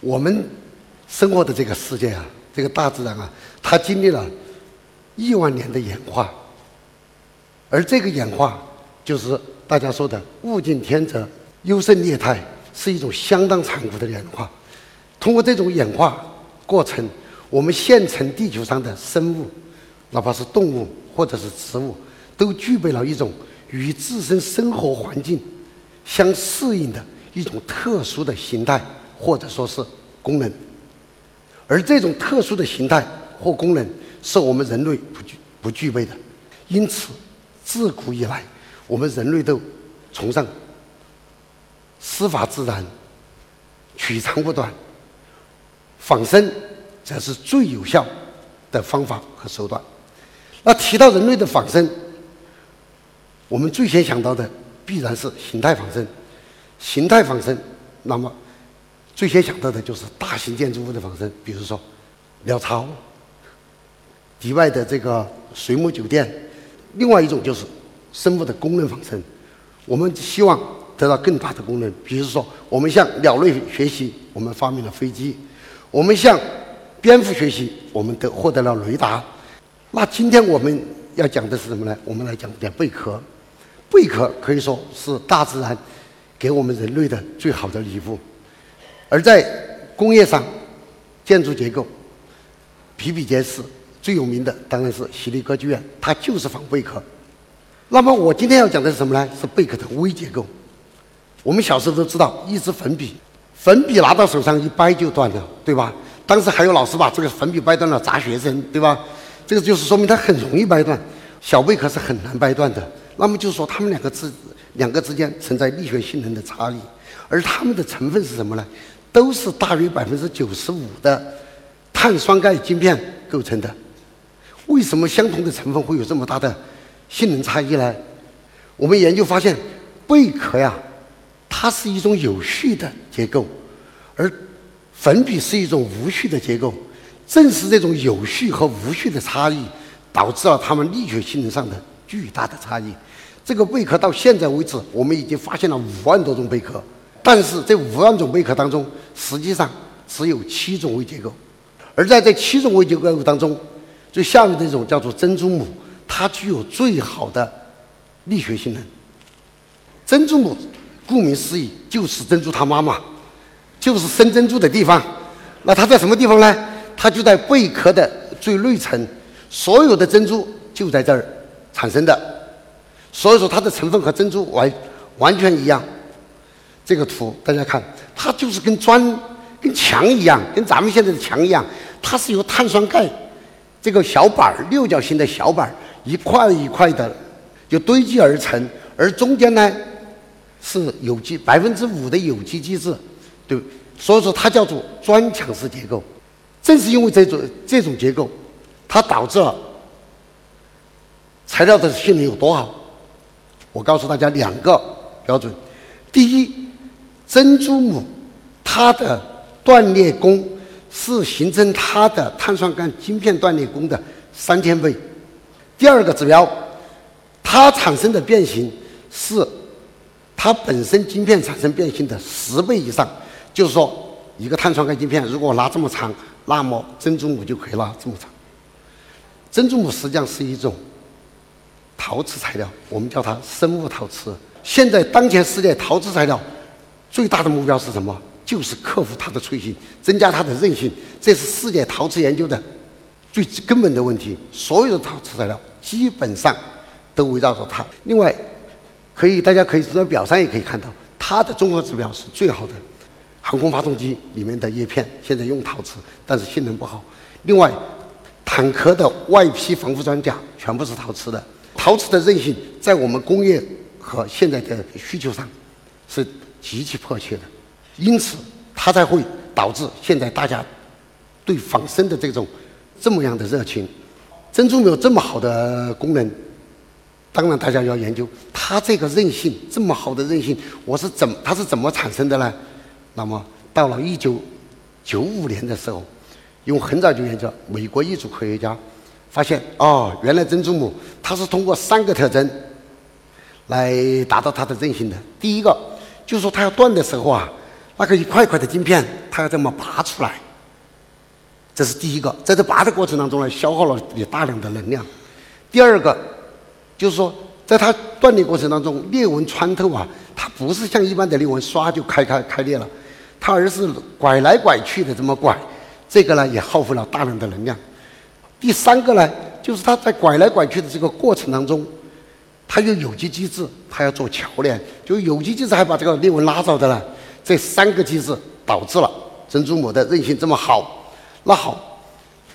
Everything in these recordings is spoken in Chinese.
我们生活的这个世界啊，这个大自然啊，它经历了亿万年的演化，而这个演化就是大家说的“物竞天择，优胜劣汰”，是一种相当残酷的演化。通过这种演化过程，我们现存地球上的生物，哪怕是动物或者是植物，都具备了一种与自身生活环境相适应的一种特殊的形态。或者说是功能，而这种特殊的形态或功能是我们人类不具不具备的，因此自古以来，我们人类都崇尚师法自然、取长补短、仿生，才是最有效的方法和手段。那提到人类的仿生，我们最先想到的必然是形态仿生，形态仿生，那么。最先想到的就是大型建筑物的仿生，比如说鸟巢、迪拜的这个水母酒店。另外一种就是生物的功能仿生，我们希望得到更大的功能，比如说我们向鸟类学习，我们发明了飞机；我们向蝙蝠学习，我们得获得了雷达。那今天我们要讲的是什么呢？我们来讲点贝壳。贝壳可以说是大自然给我们人类的最好的礼物。而在工业上，建筑结构比比皆是，最有名的当然是西丽歌剧院，它就是仿贝壳。那么我今天要讲的是什么呢？是贝壳的微结构。我们小时候都知道，一支粉笔，粉笔拿到手上一掰就断了，对吧？当时还有老师把这个粉笔掰断了砸学生，对吧？这个就是说明它很容易掰断。小贝壳是很难掰断的。那么就是说，它们两个之两个之间存在力学性能的差异，而它们的成分是什么呢？都是大约百分之九十五的碳酸钙晶片构成的。为什么相同的成分会有这么大的性能差异呢？我们研究发现，贝壳呀，它是一种有序的结构，而粉笔是一种无序的结构。正是这种有序和无序的差异，导致了它们力学性能上的巨大的差异。这个贝壳到现在为止，我们已经发现了五万多种贝壳。但是这五万种贝壳当中，实际上只有七种微结构，而在这七种微结构当中，最下面这种叫做珍珠母，它具有最好的力学性能。珍珠母顾名思义就是珍珠它妈妈，就是生珍珠的地方。那它在什么地方呢？它就在贝壳的最内层，所有的珍珠就在这儿产生的。所以说它的成分和珍珠完完全一样。这个图大家看，它就是跟砖、跟墙一样，跟咱们现在的墙一样，它是由碳酸钙这个小板儿、六角形的小板儿一块一块的就堆积而成，而中间呢是有机百分之五的有机基质，对，所以说它叫做砖墙式结构。正是因为这种这种结构，它导致了材料的性能有多好。我告诉大家两个标准，第一。珍珠母，它的断裂功是形成它的碳酸钙晶片断裂功的三千倍。第二个指标，它产生的变形是它本身晶片产生变形的十倍以上。就是说，一个碳酸钙晶片如果拉这么长，那么珍珠母就可以拉这么长。珍珠母实际上是一种陶瓷材料，我们叫它生物陶瓷。现在当前世界陶瓷材料。最大的目标是什么？就是克服它的脆性，增加它的韧性。这是世界陶瓷研究的最根本的问题。所有的陶瓷材料基本上都围绕着它。另外，可以大家可以从表上也可以看到，它的综合指标是最好的。航空发动机里面的叶片现在用陶瓷，但是性能不好。另外，坦克的外皮防护装甲全部是陶瓷的。陶瓷的韧性在我们工业和现在的需求上是。极其迫切的，因此它才会导致现在大家对仿生的这种这么样的热情。珍珠没有这么好的功能，当然大家要研究它这个韧性这么好的韧性，我是怎它是怎么产生的呢？那么到了一九九五年的时候，因为很早就研究，美国一组科学家发现，哦，原来珍珠母它是通过三个特征来达到它的韧性的。第一个。就是说，它要断的时候啊，那个一块块的晶片，它要这么拔出来？这是第一个，在这拔的过程当中呢，消耗了也大量的能量。第二个，就是说，在它断裂过程当中，裂纹穿透啊，它不是像一般的裂纹刷就开开开裂了，它而是拐来拐去的这么拐，这个呢也耗费了大量的能量。第三个呢，就是它在拐来拐去的这个过程当中，它有有机机制，它要做桥梁，就有机机制还把这个裂纹拉走的了。这三个机制导致了珍珠母的韧性这么好。那好，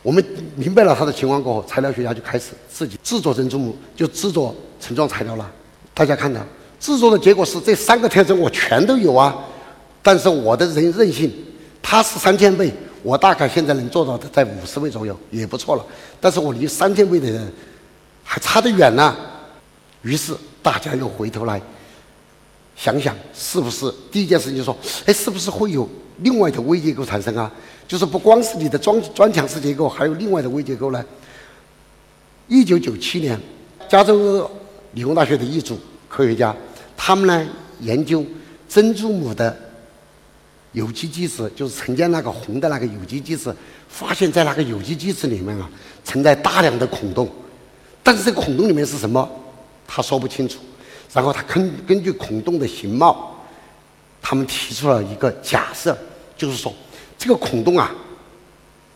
我们明白了它的情况过后，材料学家就开始自己制作珍珠母，就制作成状材料了。大家看到，制作的结果是这三个特征我全都有啊，但是我的韧韧性，它是三千倍，我大概现在能做到的在五十倍左右，也不错了。但是我离三千倍的人还差得远呢。于是大家又回头来想想，是不是第一件事情就说，哎，是不是会有另外的微结构产生啊？就是不光是你的砖砖墙式结构，还有另外的微结构呢。一九九七年，加州理工大学的一组科学家，他们呢研究珍珠母的有机基质，就是曾经那个红的那个有机基质，发现在那个有机基质里面啊存在大量的孔洞，但是这个孔洞里面是什么，他说不清楚。然后他根根据孔洞的形貌，他们提出了一个假设，就是说。这个孔洞啊，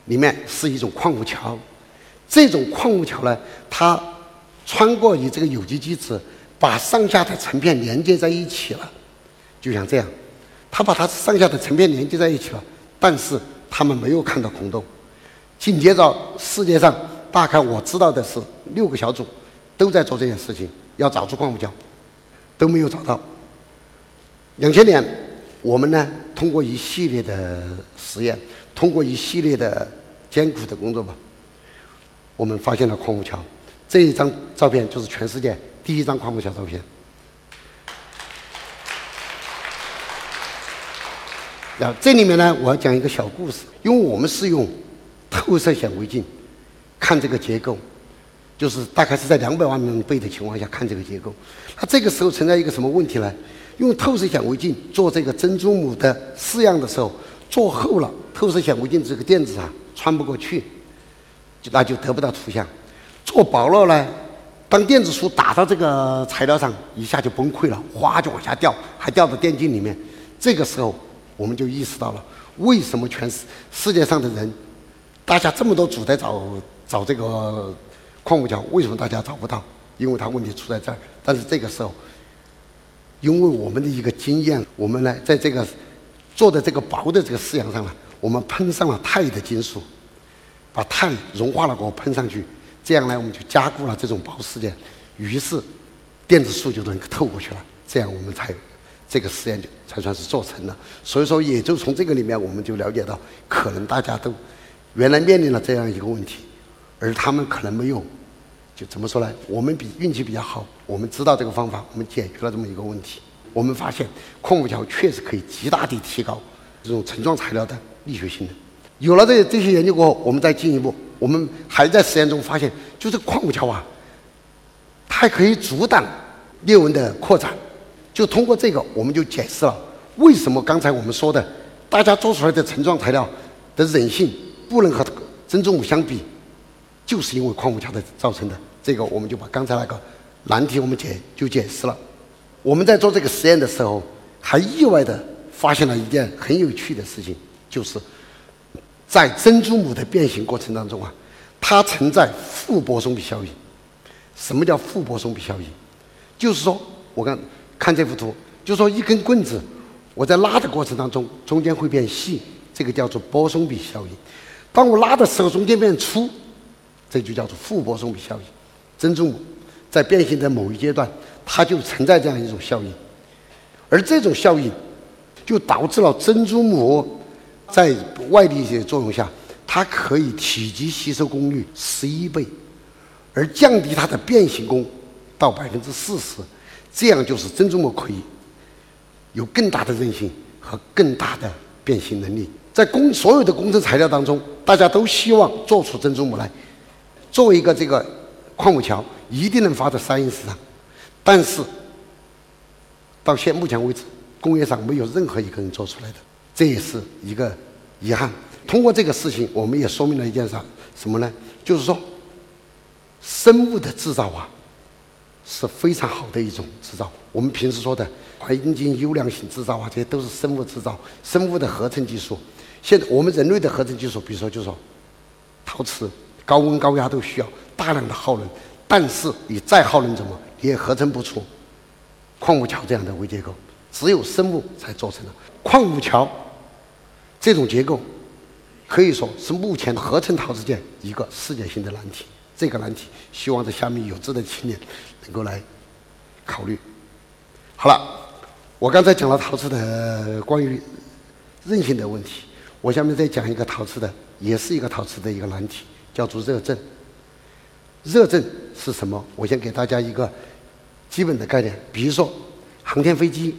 里面是一种矿物桥，这种矿物桥呢，它穿过你这个有机基质，把上下的层片连接在一起了，就像这样，它把它上下的层片连接在一起了，但是他们没有看到孔洞。紧接着，世界上大概我知道的是六个小组都在做这件事情，要找出矿物胶，都没有找到。两千年。我们呢，通过一系列的实验，通过一系列的艰苦的工作吧，我们发现了矿物桥。这一张照片就是全世界第一张矿物桥照片。然后这里面呢，我要讲一个小故事，因为我们是用透射显微镜看这个结构，就是大概是在两百万倍的情况下看这个结构。那这个时候存在一个什么问题呢？用透射显微镜做这个珍珠母的试样的时候，做厚了，透射显微镜这个电子啊穿不过去，就那就得不到图像；做薄了呢，当电子束打到这个材料上，一下就崩溃了，哗就往下掉，还掉到电镜里面。这个时候，我们就意识到了为什么全世世界上的人，大家这么多组在找找这个矿物桥，为什么大家找不到？因为它问题出在这儿。但是这个时候。因为我们的一个经验，我们呢在这个做的这个薄的这个试样上呢，我们喷上了钛的金属，把钛融化了过后喷上去，这样呢我们就加固了这种薄事件，于是电子束就能透过去了，这样我们才这个实验就才算是做成了。所以说，也就从这个里面我们就了解到，可能大家都原来面临了这样一个问题，而他们可能没有。就怎么说呢？我们比运气比较好，我们知道这个方法，我们解决了这么一个问题。我们发现矿物桥确实可以极大地提高这种成状材料的力学性能。有了这这些研究过后，我们再进一步，我们还在实验中发现，就这个矿物桥啊，它还可以阻挡裂纹的扩展。就通过这个，我们就解释了为什么刚才我们说的，大家做出来的成状材料的韧性不能和珍珠母相比。就是因为矿物桥的造成的，这个我们就把刚才那个难题我们解就解释了。我们在做这个实验的时候，还意外的发现了一件很有趣的事情，就是在珍珠母的变形过程当中啊，它存在负波松比效应。什么叫负波松比效应？就是说，我看看这幅图，就是说一根棍子，我在拉的过程当中，中间会变细，这个叫做波松比效应。当我拉的时候，中间变粗。这就叫做负波松比效应。珍珠母在变形的某一阶段，它就存在这样一种效应，而这种效应就导致了珍珠母在外力的作用下，它可以体积吸收功率十一倍，而降低它的变形功到百分之四十，这样就是珍珠母可以有更大的韧性和更大的变形能力。在工所有的工程材料当中，大家都希望做出珍珠母来。作为一个这个矿物桥，一定能发到商业市场，但是到现目前为止，工业上没有任何一个人做出来的。这也是一个遗憾。通过这个事情，我们也说明了一件事，什么呢？就是说，生物的制造啊，是非常好的一种制造。我们平时说的环境优良型制造啊，这些都是生物制造、生物的合成技术。现在我们人类的合成技术，比如说，就说陶瓷，高温高压都需要大量的耗能，但是你再耗能怎么你，也合成不出矿物桥这样的微结构，只有生物才做成了矿物桥这种结构。可以说是目前合成陶瓷界一个世界性的难题。这个难题，希望在下面有志的青年能够来考虑。好了，我刚才讲了陶瓷的关于韧性的问题，我下面再讲一个陶瓷的，也是一个陶瓷的一个难题，叫做热振。热振是什么？我先给大家一个基本的概念，比如说航天飞机，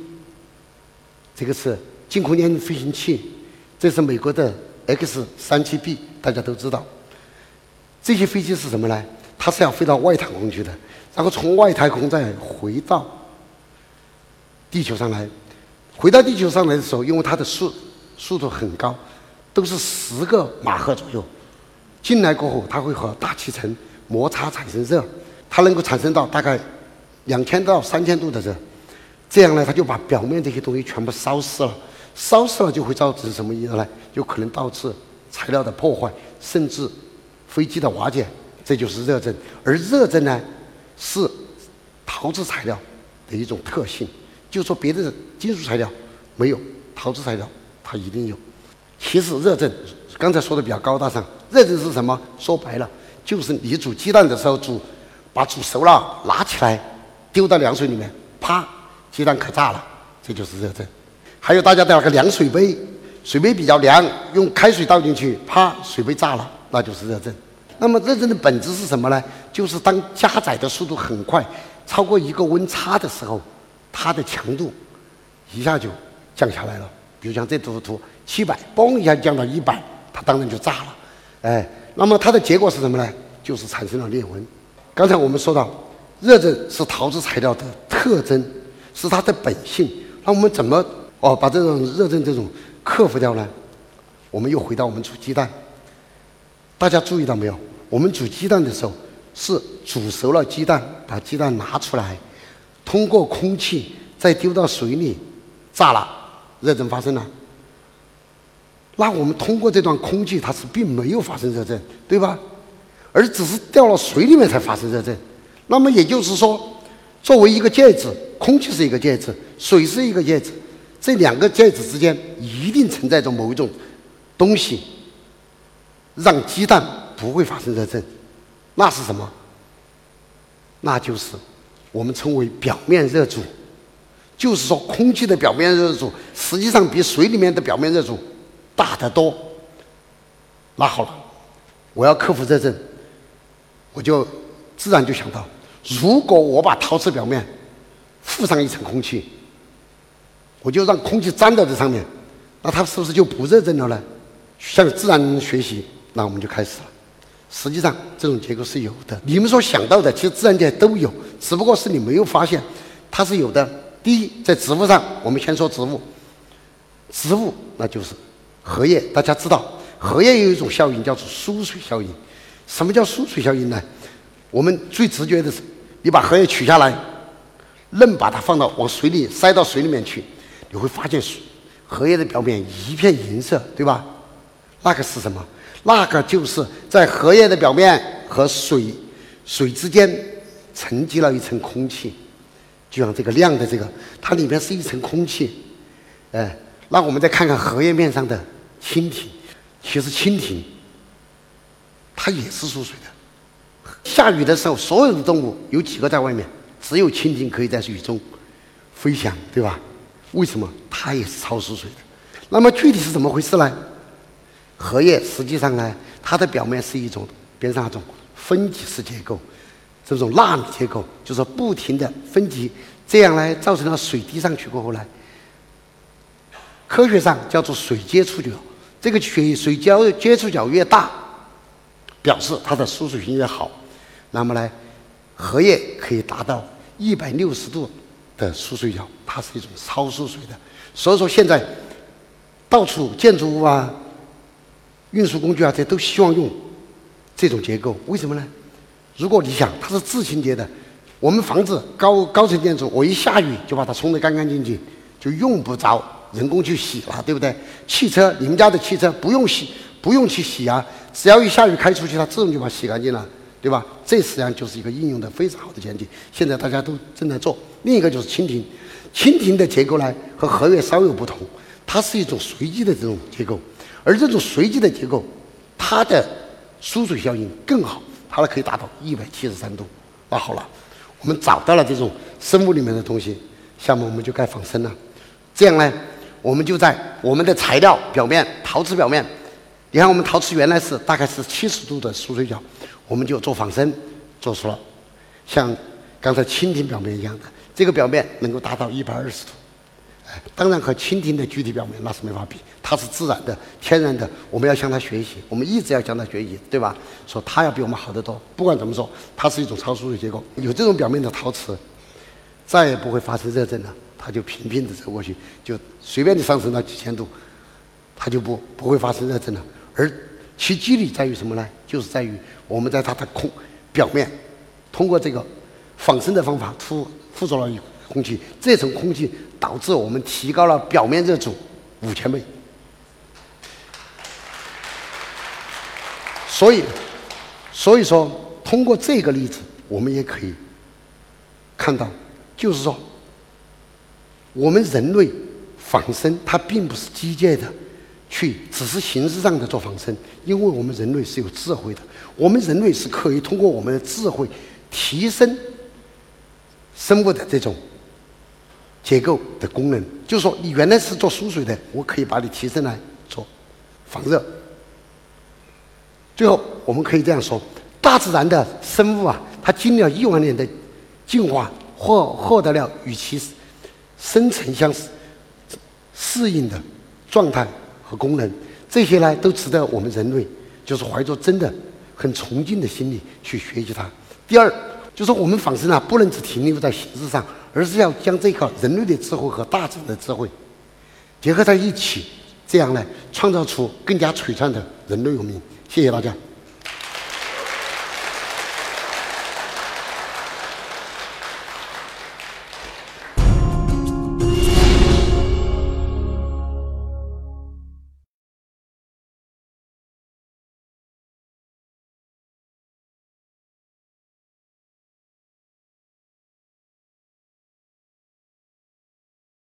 这个是近空间飞行器，这是美国的。X 三七 B 大家都知道，这些飞机是什么呢？它是要飞到外太空去的，然后从外太空再回到地球上来。回到地球上来的时候，因为它的速速度很高，都是十个马赫左右。进来过后，它会和大气层摩擦产生热，它能够产生到大概两千到三千度的热。这样呢，它就把表面这些东西全部烧死了。烧死了就会造成什么意思呢？就可能导致材料的破坏，甚至飞机的瓦解，这就是热振。而热振呢，是陶瓷材料的一种特性，就说别的金属材料没有，陶瓷材料它一定有。其实热振刚才说的比较高大上，热振是什么？说白了，就是你煮鸡蛋的时候煮，把煮熟了拿起来丢到凉水里面，啪，鸡蛋可炸了，这就是热振。还有大家的那个凉水杯，水杯比较凉，用开水倒进去，啪，水杯炸了，那就是热振。那么热振的本质是什么呢？就是当加载的速度很快，超过一个温差的时候，它的强度一下就降下来了。比如像这幅图，七百，嘣一下降到一百，它当然就炸了。哎，那么它的结果是什么呢？就是产生了裂纹。刚才我们说到，热震是陶瓷材料的特征，是它的本性。那我们怎么？哦，把这种热震这种克服掉呢？我们又回到我们煮鸡蛋。大家注意到没有？我们煮鸡蛋的时候是煮熟了鸡蛋，把鸡蛋拿出来，通过空气再丢到水里炸了，热震发生了。那我们通过这段空气，它是并没有发生热振，对吧？而只是掉了水里面才发生热振。那么也就是说，作为一个介质，空气是一个介质，水是一个介质。这两个介质之间一定存在着某一种东西，让鸡蛋不会发生热振，那是什么？那就是我们称为表面热阻。就是说，空气的表面热阻实际上比水里面的表面热阻大得多。那好了，我要克服热振，我就自然就想到，如果我把陶瓷表面附上一层空气。我就让空气粘到这上面，那它是不是就不热振了呢？向自然学习，那我们就开始了。实际上，这种结构是有的。你们所想到的，其实自然界都有，只不过是你没有发现，它是有的。第一，在植物上，我们先说植物。植物那就是荷叶，大家知道，荷叶有一种效应叫做疏水效应。什么叫疏水效应呢？我们最直觉的是，你把荷叶取下来，愣把它放到往水里塞到水里面去。你会发现，荷叶的表面一片银色，对吧？那个是什么？那个就是在荷叶的表面和水水之间沉积了一层空气，就像这个亮的这个，它里面是一层空气。哎，那我们再看看荷叶面上的蜻蜓，其实蜻蜓它也是疏水的。下雨的时候，所有的动物有几个在外面？只有蜻蜓可以在雨中飞翔，对吧？为什么它也是超疏水的？那么具体是怎么回事呢？荷叶实际上呢，它的表面是一种边上那种分级式结构，这种纳米结构，就是不停的分级，这样呢造成了水滴上去过后呢，科学上叫做水接触角。这个水水交接触角越大，表示它的疏水性越好。那么呢，荷叶可以达到一百六十度。的疏水角，它是一种超疏水的，所以说现在到处建筑物啊、运输工具啊，这都希望用这种结构。为什么呢？如果你想它是自清洁的，我们房子高高层建筑，我一下雨就把它冲得干干净净，就用不着人工去洗了，对不对？汽车，你们家的汽车不用洗，不用去洗啊，只要一下雨开出去，它自动就把它洗干净了。对吧？这实际上就是一个应用的非常好的前提。现在大家都正在做。另一个就是蜻蜓，蜻蜓的结构呢和合约稍有不同，它是一种随机的这种结构，而这种随机的结构，它的疏水效应更好，它可以达到一百七十三度。那好了，我们找到了这种生物里面的东西，下面我们就该仿生了。这样呢，我们就在我们的材料表面，陶瓷表面，你看我们陶瓷原来是大概是七十度的疏水角。我们就做仿生，做出了像刚才蜻蜓表面一样的，这个表面能够达到一百二十度。当然和蜻蜓的具体表面那是没法比，它是自然的、天然的，我们要向它学习，我们一直要向它学习，对吧？说它要比我们好得多。不管怎么说，它是一种超疏水结构。有这种表面的陶瓷，再也不会发生热震了，它就平平的走过去，就随便你上升到几千度，它就不不会发生热震了。而其机理在于什么呢？就是在于我们在它的空表面，通过这个仿生的方法附附着了空气，这层空气导致我们提高了表面热阻五千倍。所以，所以说通过这个例子，我们也可以看到，就是说，我们人类仿生它并不是机械的。去只是形式上的做仿生，因为我们人类是有智慧的，我们人类是可以通过我们的智慧提升生物的这种结构的功能。就是说，你原来是做疏水的，我可以把你提升来做防热。最后，我们可以这样说：大自然的生物啊，它经历了亿万年的进化，获获得了与其生存相适应的状态。和功能，这些呢都值得我们人类就是怀着真的很崇敬的心理去学习它。第二，就是我们仿生啊，不能只停留在形式上，而是要将这个人类的智慧和大自然的智慧结合在一起，这样呢，创造出更加璀璨的人类文明。谢谢大家。